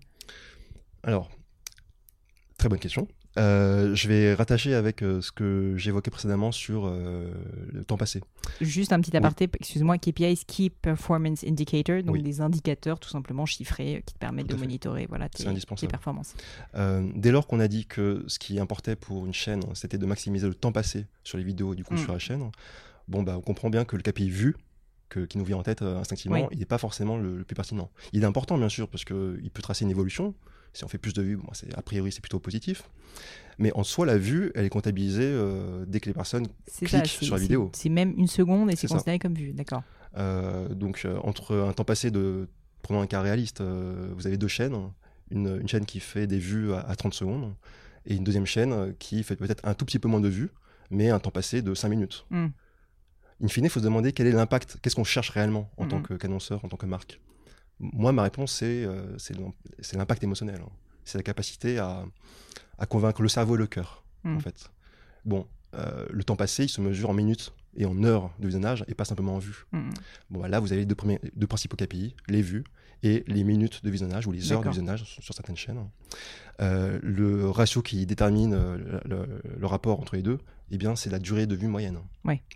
Alors, très bonne question. Euh, je vais rattacher avec euh, ce que j'évoquais précédemment sur euh, le temps passé. Juste un petit aparté, excuse-moi, KPIs, Key Performance Indicator, donc Oui. des indicateurs tout simplement chiffrés qui te permettent de fait. monitorer voilà, tes, performances. Dès lors qu'on a dit que ce qui importait pour une chaîne, c'était de maximiser le temps passé sur les vidéos du coup Mm. sur la chaîne, bon, bah, on comprend bien que le KPI vu, que, qui nous vient en tête instinctivement, Oui. il n'est pas forcément le, le plus pertinent. Il est important, bien sûr, parce qu'il peut tracer une évolution. Si on fait plus de vues, bon, c'est- a priori, c'est plutôt positif. Mais en soi, la vue, elle est comptabilisée euh, dès que les personnes ça, cliquent sur la vidéo. C'est même une seconde et c'est considéré comme vue, d'accord. Euh, donc, euh, entre un temps passé de. Prenons un cas réaliste, vous avez deux chaînes. Une, une chaîne qui fait des vues à, à 30 secondes et une deuxième chaîne qui fait peut-être un tout petit peu moins de vues, mais un temps passé de 5 minutes. Mm. In fine, il faut se demander quel est l'impact, qu'est-ce qu'on cherche réellement en tant Mhm. que- qu'annonceur, en tant que marque. Moi, ma réponse, c'est euh, l'impact émotionnel. hein. C'est la capacité à, à convaincre le cerveau et le cœur, en fait. Bon, euh, le temps passé, il se mesure en minutes et en heures de visionnage et pas simplement en vues. Mm. Bon, bah là, vous avez les deux, premiers, deux principaux KPI, les vues et les minutes de visionnage ou les heures de visionnage sur, sur certaines chaînes. Euh, le ratio qui détermine le, le- le rapport entre les deux, eh bien, c'est la durée de vue moyenne.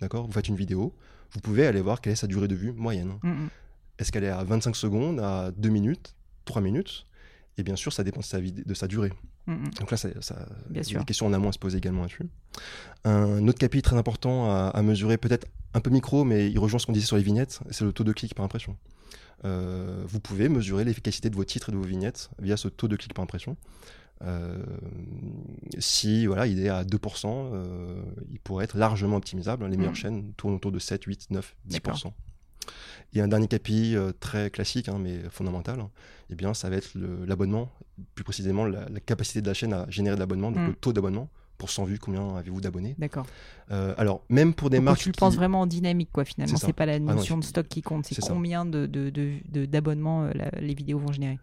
D'accord? Vous faites une vidéo, vous pouvez aller voir quelle est sa durée de vue moyenne. Mm, mm. Est-ce qu'elle est à 25 secondes, à 2 minutes, 3 minutes? Et bien sûr, ça dépend de sa, vid- de sa durée. Mm, mm. Donc là, ça, ça, Bien sûr. des questions en amont à se poser également là-dessus. Un autre KPI très important à, à mesurer, peut-être un peu micro, mais il rejoint ce qu'on disait sur les vignettes, c'est le taux de clic par impression. Euh, vous pouvez mesurer l'efficacité de vos titres et de vos vignettes via ce taux de clic par impression. Euh, si voilà, il est à 2%, euh, il pourrait être largement optimisable. Les meilleures Mhm. chaînes tournent autour de 7, 8, 9, 10%. Et un dernier KPI euh, très classique, hein, mais fondamental, eh bien, ça va être l'abonnement, plus précisément la, la capacité de la chaîne à générer de l'abonnement, donc Mm. le taux d'abonnement. Pour 100 vues, combien avez-vous d'abonnés D'accord. Euh, Alors, même pour des Donc, marques. tu le qui- penses vraiment en dynamique, quoi, finalement. C'est pas la non, notion de stock qui compte, c'est combien de, de, de- de- d'abonnements euh, les vidéos vont générer.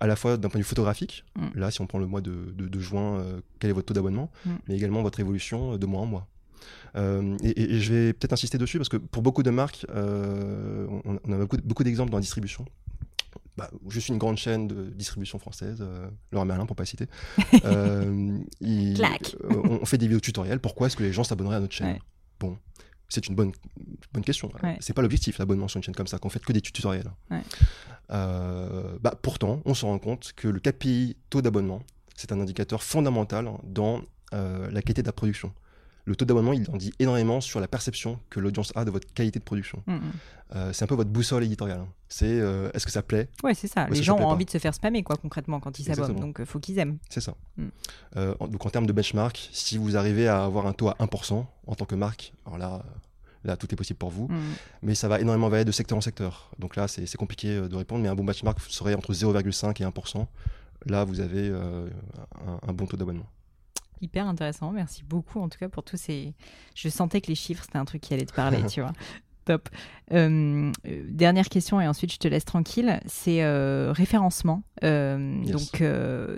à la fois d'un point de vue photographique, Mm. là, si on prend le mois de, juin, euh, quel est votre taux d'abonnement, Mm. mais également votre évolution de mois en mois. Euh, et, je vais peut-être insister dessus parce que pour beaucoup de marques, euh, on, on a beaucoup, beaucoup d'exemples dans la distribution. Bah, je suis une grande chaîne de distribution française, euh, Laurent Merlin pour pas citer. Euh, il- on, on fait des vidéos tutoriels. Pourquoi est-ce que les gens s'abonneraient à notre chaîne? Ouais. Bon, c'est une bonne, bonne question. Ouais. C'est pas l'objectif l'abonnement sur une chaîne comme ça, qu'on fait que des tutoriels. Ouais. Euh, bah, pourtant, on se rend compte que le KPI taux d'abonnement, c'est un indicateur fondamental dans euh, la qualité de la production. Le taux d'abonnement, il en dit énormément sur la perception que l'audience a de votre qualité de production. Mm, mm. Euh, c'est un peu votre boussole éditoriale. hein. C'est euh, est-ce que ça plaît? Ouais, c'est ça. Les gens ça ont envie de se faire spammer, quoi, concrètement, quand ils s'abonnent. Donc, il faut qu'ils aiment. C'est ça. Mm. Euh, donc en termes de benchmark, si vous arrivez à avoir un taux à 1% en tant que marque, alors là, là tout est possible pour vous. Mais ça va énormément varier de secteur en secteur. Donc là, c'est compliqué euh, de répondre, mais un bon benchmark serait entre 0,5 et 1%. Là, vous avez euh, un, un bon taux d'abonnement. Hyper intéressant. Merci beaucoup, en tout cas, pour tous ces. Je sentais que les chiffres, c'était un truc qui allait te parler, tu vois. Top. Euh, dernière question et ensuite je te laisse tranquille. C'est euh, référencement. Euh, Yes. Donc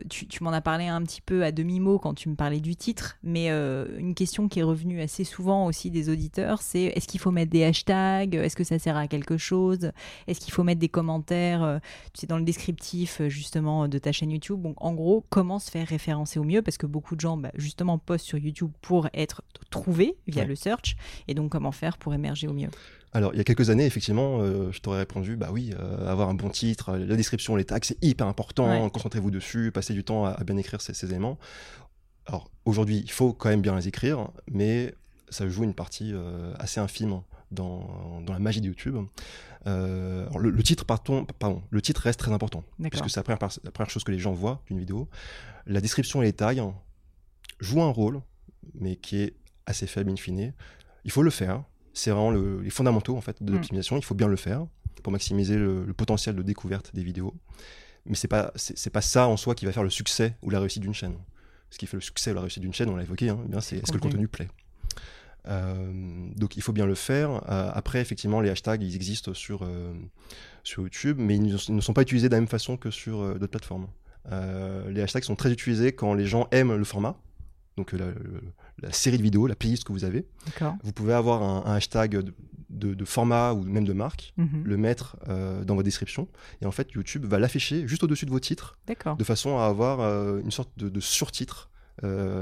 tu, tu m'en as parlé un petit peu à demi-mot quand tu me parlais du titre, mais une question qui est revenue assez souvent aussi des auditeurs, c'est est-ce qu'il faut mettre des hashtags? Est-ce que ça sert à quelque chose? Est-ce qu'il faut mettre des commentaires Tu sais, dans le descriptif justement de ta chaîne YouTube? Donc en gros, comment se faire référencer au mieux? Parce que beaucoup de gens bah, justement postent sur YouTube pour être trouvés via Ouais. le search. Et donc comment faire pour émerger au mieux? Alors, il y a quelques années, effectivement, euh, je t'aurais répondu, bah oui, euh, avoir un bon titre, euh, la description, les tags, c'est hyper important, concentrez-vous dessus, passez du temps à, bien écrire ces, éléments. Alors aujourd'hui, il faut quand même bien les écrire, mais ça joue une partie euh, assez infime dans, dans, la magie de YouTube. Le, titre, pardon, pardon, le titre reste très important, puisque c'est la première, la première, chose que les gens voient d'une vidéo. La description et les tags jouent un rôle, mais qui est assez faible in fine. Il faut le faire. C'est vraiment les fondamentaux en fait de mm. l'optimisation. Il faut bien le faire pour maximiser le, potentiel de découverte des vidéos. Mais c'est pas c'est pas ça en soi qui va faire le succès ou la réussite d'une chaîne. Ce qui fait le succès ou la réussite d'une chaîne, on l'a évoqué, hein, eh c'est est-ce que le contenu plaît. Euh, donc il faut bien le faire. Euh, après, effectivement, les hashtags, ils existent sur, euh, sur YouTube, mais ils ne, sont pas utilisés de la même façon que sur d'autres plateformes. les hashtags sont très utilisés quand les gens aiment le format, donc la, série de vidéos, la playlist que vous avez. Vous pouvez avoir un, hashtag de, format ou même de marque, mhm. le mettre dans votre description, et en fait YouTube va l'afficher juste au-dessus de vos titres, de façon à avoir une sorte de, de surtitre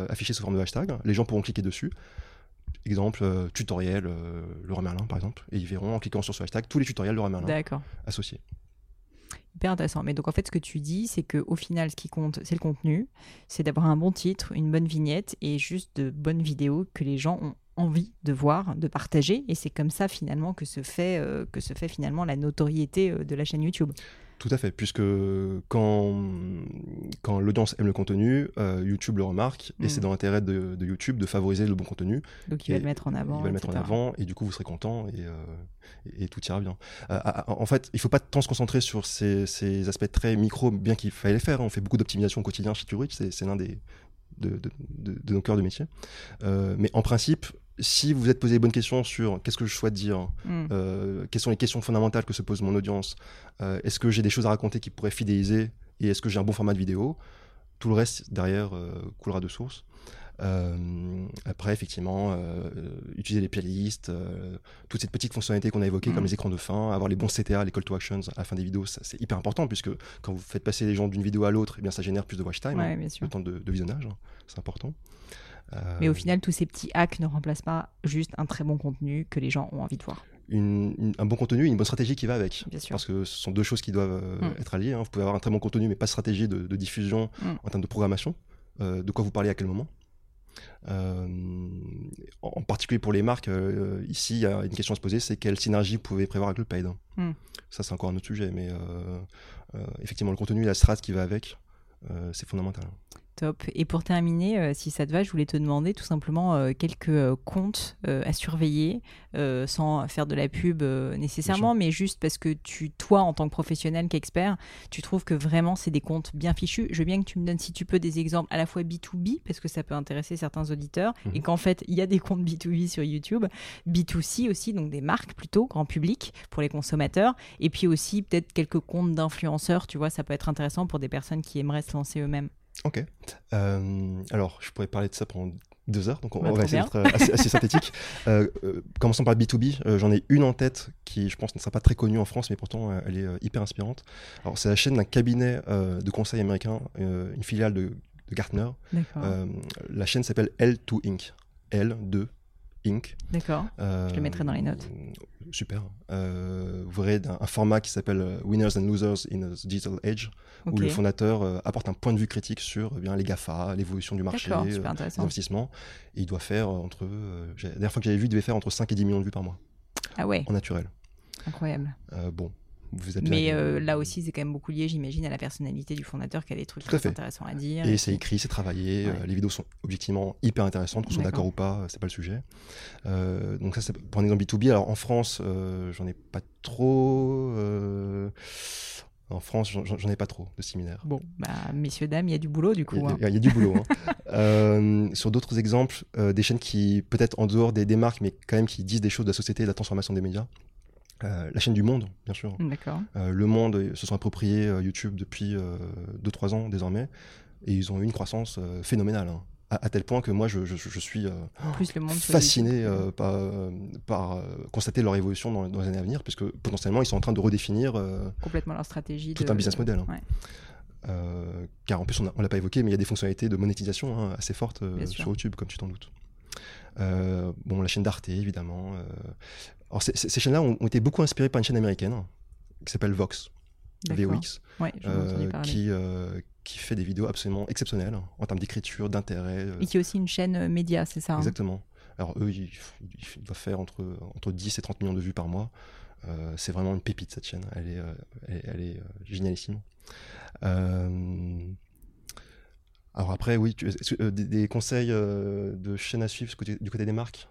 affiché sous forme de hashtag. Les gens pourront cliquer dessus. Exemple, euh, tutoriel euh, Laura Merlin, par exemple. Et ils verront en cliquant sur ce hashtag tous les tutoriels Laura Merlin associés. Hyper intéressant. Mais donc en fait, ce que tu dis, c'est qu'au final, ce qui compte, c'est le contenu, c'est d'avoir un bon titre, une bonne vignette et juste de bonnes vidéos que les gens ont envie de voir, de partager. Et c'est comme ça finalement que se fait, euh, que se fait finalement la notoriété de la chaîne YouTube. Tout à fait, puisque quand, quand l'audience aime le contenu, euh, YouTube le remarque, et c'est mm. dans l'intérêt de, YouTube de favoriser le bon contenu. Donc il va le mettre en avant. Il va le mettre en avant, et du coup vous serez content, et, euh, et, tout ira bien. Euh, en fait, il ne faut pas tant se concentrer sur ces, ces aspects très micro, bien qu'il faille les faire. Hein. On fait beaucoup d'optimisation au quotidien chez Turich, c'est l'un des, de, de, de, nos cœurs de métier. mais en principe, si vous vous êtes posé les bonnes questions sur qu'est-ce que je souhaite dire, mm. euh, quelles sont les questions fondamentales que se pose mon audience, euh, est-ce que j'ai des choses à raconter qui pourraient fidéliser et est-ce que j'ai un bon format de vidéo, tout le reste derrière euh, coulera de source. après, effectivement, utiliser les playlists, toutes ces petites fonctionnalités qu'on a évoquées, comme mm. les écrans de fin, avoir les bons CTA, les call to actions à la fin des vidéos, c'est hyper important puisque quand vous faites passer les gens d'une vidéo à l'autre, eh bien ça génère plus de watch time, hein, le temps de, visionnage, hein, c'est important. Mais au final, tous ces petits hacks ne remplacent pas juste un très bon contenu que les gens ont envie de voir. un bon contenu et une bonne stratégie qui va avec. Parce que ce sont deux choses qui doivent euh, mm. être alliées. Hein. Vous pouvez avoir un très bon contenu, mais pas de stratégie de, diffusion mm. en termes de programmation. Euh, de quoi vous parlez à quel moment? Euh, en, particulier pour les marques, ici, il y a une question à se poser, c'est quelle synergie vous pouvez prévoir avec le paid. Mm. Ça, c'est encore un autre sujet, mais effectivement, le contenu et la strat qui va avec, c'est fondamental. Top. Et pour terminer, euh, si ça te va, je voulais te demander tout simplement euh, quelques euh, comptes à surveiller, sans faire de la pub nécessairement, mais juste parce que tu, toi, en tant que professionnel, qu'expert, tu trouves que vraiment c'est des comptes bien fichus. Je veux bien que tu me donnes, si tu peux, des exemples à la fois B2B, parce que ça peut intéresser certains auditeurs, et mhm. qu'en fait, il y a des comptes B2B sur YouTube, B2C aussi, donc des marques plutôt, grand public, pour les consommateurs, et puis aussi peut-être quelques comptes d'influenceurs, tu vois, ça peut être intéressant pour des personnes qui aimeraient se lancer eux-mêmes. Ok. Euh, alors, je pourrais parler de ça pendant deux heures, donc on, va essayer d'être assez, synthétique. Euh, euh, commençons par le B2B. J'en ai une en tête qui, je pense, ne sera pas très connue en France, mais pourtant, elle est hyper inspirante. Alors, c'est la chaîne d'un cabinet de conseil américain, une filiale de, de Gartner. la chaîne s'appelle L2 Inc. L2 Inc. D'accord. je le mettrai dans les notes. Super. vous verrez un, format qui s'appelle Winners and Losers in a Digital Age, où le fondateur euh, apporte un point de vue critique sur eh bien, les GAFA, l'évolution du marché, euh, les investissements. Et il doit faire entre. Euh, la dernière fois que j'avais vu, il devait faire entre 5 et 10 millions de vues par mois. Ah ouais En naturel. Incroyable. bon, mais là aussi, c'est quand même beaucoup lié, j'imagine, à la personnalité du fondateur qui a des trucs très intéressants à dire. Et, c'est écrit, c'est travaillé. les vidéos sont objectivement hyper intéressantes, qu'on soit d'accord ou pas, c'est pas le sujet. donc ça, c'est pour un exemple B2B. Alors en France, j'en ai pas trop. En France, j'en ai pas trop de similaires. Bon, bah, messieurs, dames, il y a du boulot du coup. Il y, a, hein. du boulot. Hein. Euh, sur d'autres exemples, euh, des chaînes qui, peut-être en dehors des, marques, mais quand même qui disent des choses de la société et de la transformation des médias. Euh, la chaîne du Monde, bien sûr. D'accord. le Monde se sont appropriés YouTube depuis 2-3 ans désormais. Et ils ont eu une croissance phénoménale. Hein à, tel point que moi, je, suis euh, fasciné euh, par, euh, par constater leur évolution dans, les années à venir, puisque potentiellement, ils sont en train de redéfinir complètement leur stratégie. Tout un business model. Hein. car en plus, on ne l'a pas évoqué, mais il y a des fonctionnalités de monétisation hein, assez fortes sur YouTube, comme tu t'en doutes. bon, la chaîne d'Arte, évidemment. Alors, ces chaînes-là ont, été beaucoup inspirées par une chaîne américaine qui s'appelle Vox. VOX, Ouais, euh, parler. qui, euh, qui fait des vidéos absolument exceptionnelles en termes d'écriture, d'intérêt. euh, Et qui est aussi une chaîne média, c'est ça hein? Exactement. Alors eux, ils, doivent faire entre, entre 10 et 30 millions de vues par mois. Euh, c'est vraiment une pépite cette chaîne. Elle est, euh, elle est, elle est, euh, génialissime. Alors après, oui, tu- des, des conseils de chaînes à suivre du côté, du côté des marques?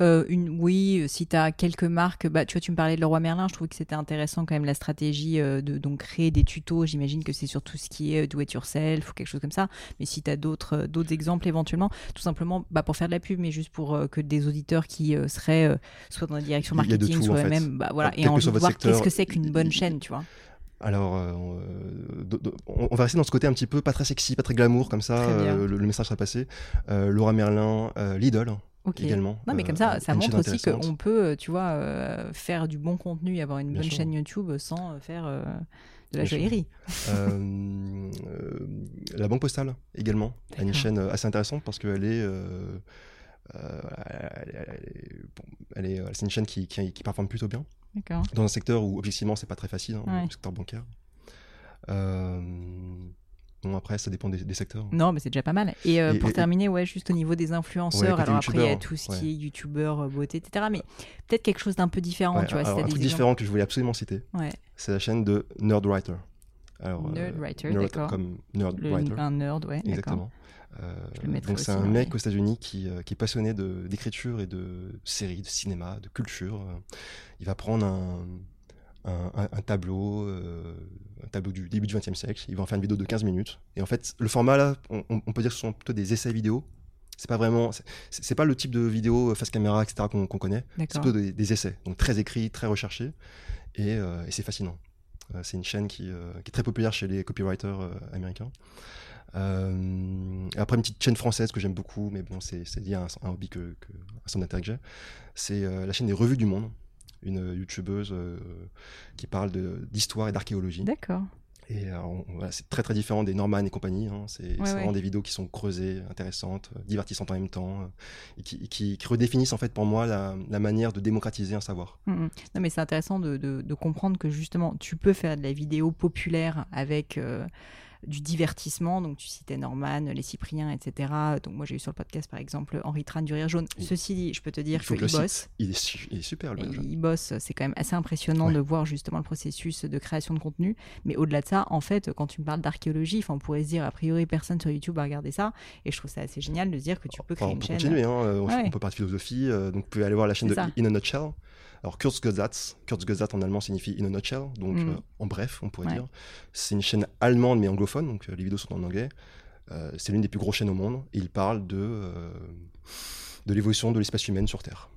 Euh, une, oui, euh, si tu as quelques marques, bah, tu vois, tu me parlais de Leroy Merlin, je trouve que c'était intéressant quand même la stratégie euh, de donc, créer des tutos. J'imagine que c'est sur tout ce qui est do it yourself ou quelque chose comme ça. Mais si tu as d'autres d'autres exemples éventuellement, tout simplement bah, pour faire de la pub, mais juste pour euh, que des auditeurs qui seraient soit dans la direction marketing, tout, soit en fait. eux-mêmes, bah, voilà, et envie de voir secteur, qu'est-ce que c'est qu'une bonne chaîne, tu vois. Alors, euh, on, va rester dans ce côté un petit peu pas très sexy, pas très glamour, comme ça, euh, le, le message sera passé. Euh, Laura Merlin, Lidl Également. Non, mais euh, comme ça, ça chaîne montre aussi qu'on peut, euh, tu vois, euh, faire du bon contenu et avoir une Bien bonne sûr. chaîne YouTube sans euh, faire euh, de la Bien joaillerie. Euh, euh, la Banque Postale également a une chaîne euh, assez intéressante parce qu'elle est, euh, euh, elle, est- euh, c'est une chaîne qui, qui, qui performe plutôt bien D'accord. dans un secteur où objectivement c'est pas très facile, hein, Ouais. le secteur bancaire. Euh, bon après ça dépend des, des secteurs. Non, mais c'est déjà pas mal. Et, euh, Et- pour et- terminer, ouais, juste au niveau des influenceurs, Ouais, alors après, il y a tout ce ouais. qui est youtubeur, euh, beauté, etc. Mais peut-être quelque chose d'un peu différent, Ouais, tu vois. si un truc exemples. différent que je voulais absolument citer, c'est la chaîne de Nerdwriter. Alors, Nerdwriter, Nerd d'accord. comme Nerdwriter. un nerd, ouais. Exactement. Euh, donc c'est un mec aux États-Unis qui, euh, qui est passionné d'écriture et de séries, de cinéma, de culture. Euh, Il va prendre un, un, un- un tableau, euh, un tableau du début du XXe siècle. Il va en faire une vidéo de 15 minutes. Et en fait, le format là, on, peut dire que ce sont plutôt des essais vidéo. C'est pas vraiment, c'est- pas le type de vidéo euh, face caméra, etc. qu'on connaît. C'est plutôt des, des essais, donc très écrits, très recherchés, et, euh, et c'est fascinant. C'est une chaîne qui, qui est très populaire chez les copywriters américains. Euh, après, une petite chaîne française que j'aime beaucoup, mais bon, c'est lié à un, un hobby que, que un centre d'intérêt que j'ai. C'est euh, la chaîne des revues du monde, une youtubeuse euh, qui parle d'histoire et d'archéologie. D'accord. Et voilà, c'est très très différent des Norman et compagnie. hein. C'est ouais. vraiment des vidéos qui sont creusées, intéressantes, euh, divertissantes en même temps, euh, et qui, qui- qui redéfinissent en fait pour moi la, la manière de démocratiser un savoir. Mm, mm. Non, mais c'est intéressant de, de- de comprendre que justement, tu peux faire de la vidéo populaire avec euh, du divertissement. Donc, tu citais Norman, les Cypriens, etc. Donc, moi, j'ai eu sur le podcast, par exemple, Henri Tran du Rire Jaune. Ceci dit, je peux te dire qu'il que bosse. Il est, su- il est super le Et il bosse, c'est quand même assez impressionnant Ouais. de voir justement le processus de création de contenu. Mais au-delà de ça, en fait, quand tu me parles d'archéologie, on pourrait se dire, a priori, personne sur YouTube va regarder ça. Et je trouve ça assez génial de se dire que tu peux Enfin, créer on une peut chaîne. continuer, hein, euh, on, Ouais. on peut parler de philosophie, euh, donc vous pouvez aller voir la chaîne de. In a Nutshell. Alors Kurzgesatz, Kurzgesatz en allemand signifie in a nutshell, donc Mm. euh, en bref, on pourrait Ouais. dire. C'est une chaîne allemande mais anglophone, donc euh, les vidéos sont en anglais. Euh, c'est l'une des plus grosses chaînes au monde et il parle de, de l'évolution de l'espèce humaine sur Terre.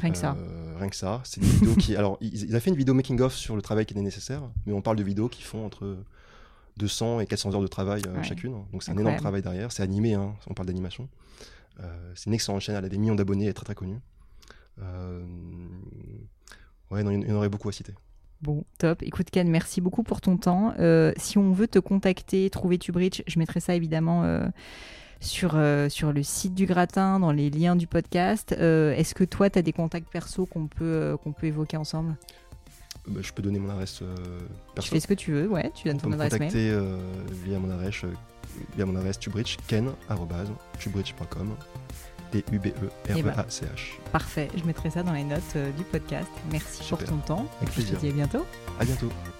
Rien que ça. Rien que ça. C'est des vidéos qui. Alors, il, il a fait une vidéo making-of sur le travail qui était nécessaire, mais on parle de vidéos qui font entre 200 et 400 heures de travail Ouais. chacune. Donc, c'est un énorme travail derrière. C'est animé, hein, on parle d'animation. C'est une excellente chaîne, elle a des millions d'abonnés, elle est très très connue. Euh, Ouais, non, il y en aurait beaucoup à citer. Bon, top. Écoute, Ken, merci beaucoup pour ton temps. Euh, si on veut te contacter, trouver TubeRich, je mettrai ça évidemment euh, sur, euh, sur le site du gratin, dans les liens du podcast. Est-ce que toi, tu as des contacts perso qu'on peut, qu'on peut évoquer ensemble? Bah, je peux donner mon adresse euh, Tu perso. fais ce que tu veux, ouais, tu On donnes peut ton me adresse mail. contacter via mon adresse, via mon adresse tubridge, ken, arrobase, tubridge.com, Eh ben. T-U-B-E-R-E-A-C-H. Parfait, je mettrai ça dans les notes euh, du podcast. Merci pour ton temps. Avec Et puis, je te plaisir. dis à bientôt. À bientôt.